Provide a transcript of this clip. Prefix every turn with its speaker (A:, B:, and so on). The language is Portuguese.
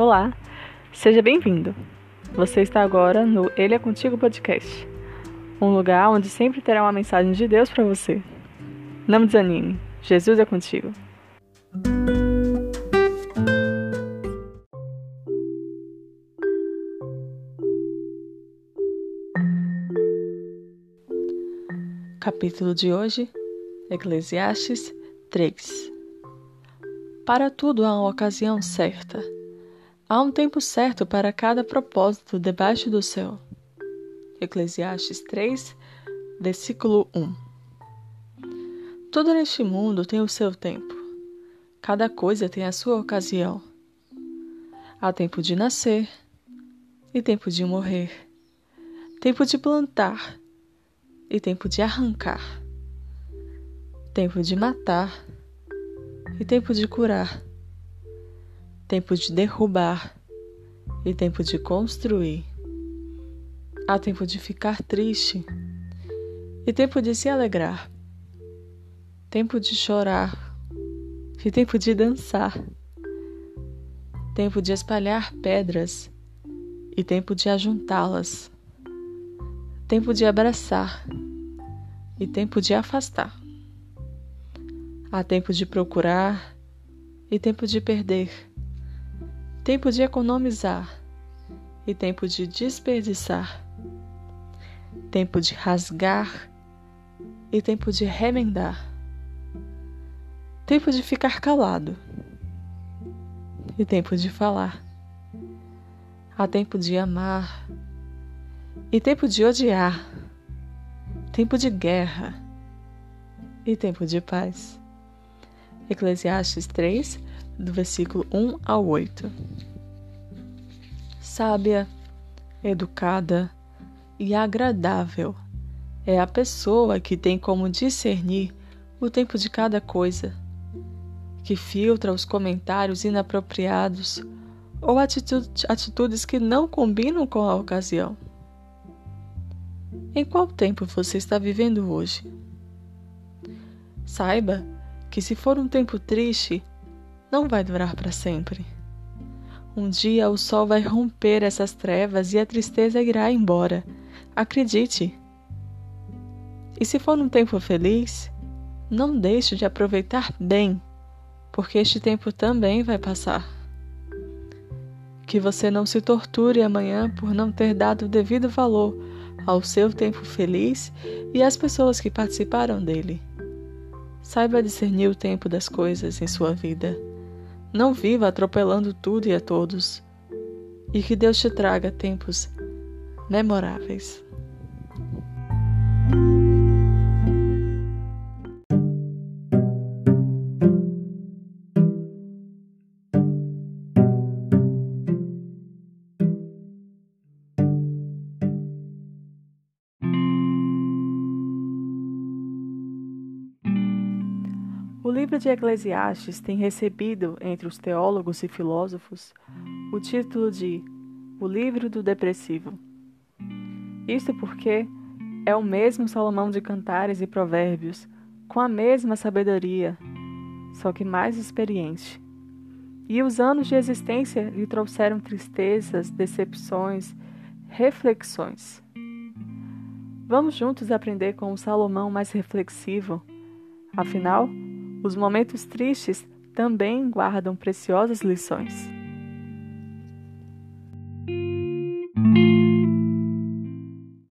A: Olá, seja bem-vindo. Você está agora no Ele é Contigo Podcast, um lugar onde sempre terá uma mensagem de Deus para você. Não desanime, Jesus é contigo. Capítulo de hoje, Eclesiastes 3 Para tudo há uma ocasião certa Há um tempo certo para cada propósito debaixo do céu. Eclesiastes 3, versículo 1. Tudo neste mundo tem o seu tempo. Cada coisa tem a sua ocasião. Há tempo de nascer e tempo de morrer. Tempo de plantar e tempo de arrancar. Tempo de matar e tempo de curar tempo de derrubar e tempo de construir. Há tempo de ficar triste e tempo de se alegrar. Tempo de chorar e tempo de dançar. Tempo de espalhar pedras e tempo de ajuntá-las. Tempo de abraçar e tempo de afastar. Há tempo de procurar e tempo de perder tempo de economizar e tempo de desperdiçar, tempo de rasgar e tempo de remendar, tempo de ficar calado e tempo de falar. Há tempo de amar e tempo de odiar, tempo de guerra e tempo de paz. Eclesiastes 3, do versículo 1 ao 8. Sábia, educada e agradável é a pessoa que tem como discernir o tempo de cada coisa, que filtra os comentários inapropriados ou atitudes que não combinam com a ocasião. Em qual tempo você está vivendo hoje? Saiba que, se for um tempo triste, não vai durar para sempre. Um dia o sol vai romper essas trevas e a tristeza irá embora. Acredite. E se for um tempo feliz, não deixe de aproveitar bem, porque este tempo também vai passar. Que você não se torture amanhã por não ter dado o devido valor ao seu tempo feliz e às pessoas que participaram dele. Saiba discernir o tempo das coisas em sua vida. Não viva atropelando tudo e a todos. E que Deus te traga tempos memoráveis. O livro de Eclesiastes tem recebido, entre os teólogos e filósofos, o título de O Livro do Depressivo. Isto porque é o mesmo Salomão de Cantares e Provérbios, com a mesma sabedoria, só que mais experiente. E os anos de existência lhe trouxeram tristezas, decepções, reflexões. Vamos juntos aprender com o Salomão mais reflexivo. Afinal, os momentos tristes também guardam preciosas lições.